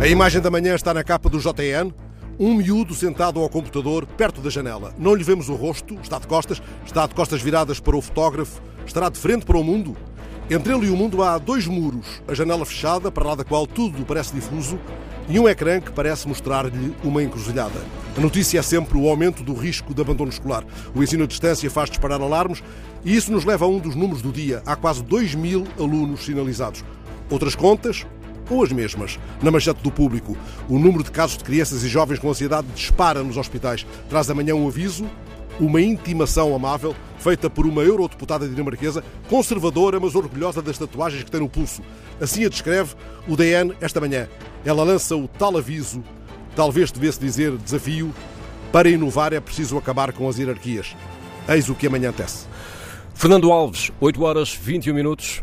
A imagem da manhã está na capa do JN. Um miúdo sentado ao computador, perto da janela. Não lhe vemos o rosto, está de costas, está de costas viradas para o fotógrafo, estará de frente para o mundo. Entre ele e o mundo há dois muros, a janela fechada, para lá da qual tudo parece difuso, e um ecrã que parece mostrar-lhe uma encruzilhada. A notícia é sempre o aumento do risco de abandono escolar. O ensino à distância faz disparar alarmes e isso nos leva a um dos números do dia. Há quase 2 mil alunos sinalizados. Outras contas, ou as mesmas. Na manchete do público, o número de casos de crianças e jovens com ansiedade dispara nos hospitais. Traz amanhã um aviso, uma intimação amável, feita por uma eurodeputada dinamarquesa, conservadora, mas orgulhosa das tatuagens que tem no pulso. Assim a descreve o DN esta manhã. Ela lança o tal aviso, talvez devesse dizer desafio, para inovar é preciso acabar com as hierarquias. Eis o que amanhã tece. Fernando Alves, 8 horas 21 minutos.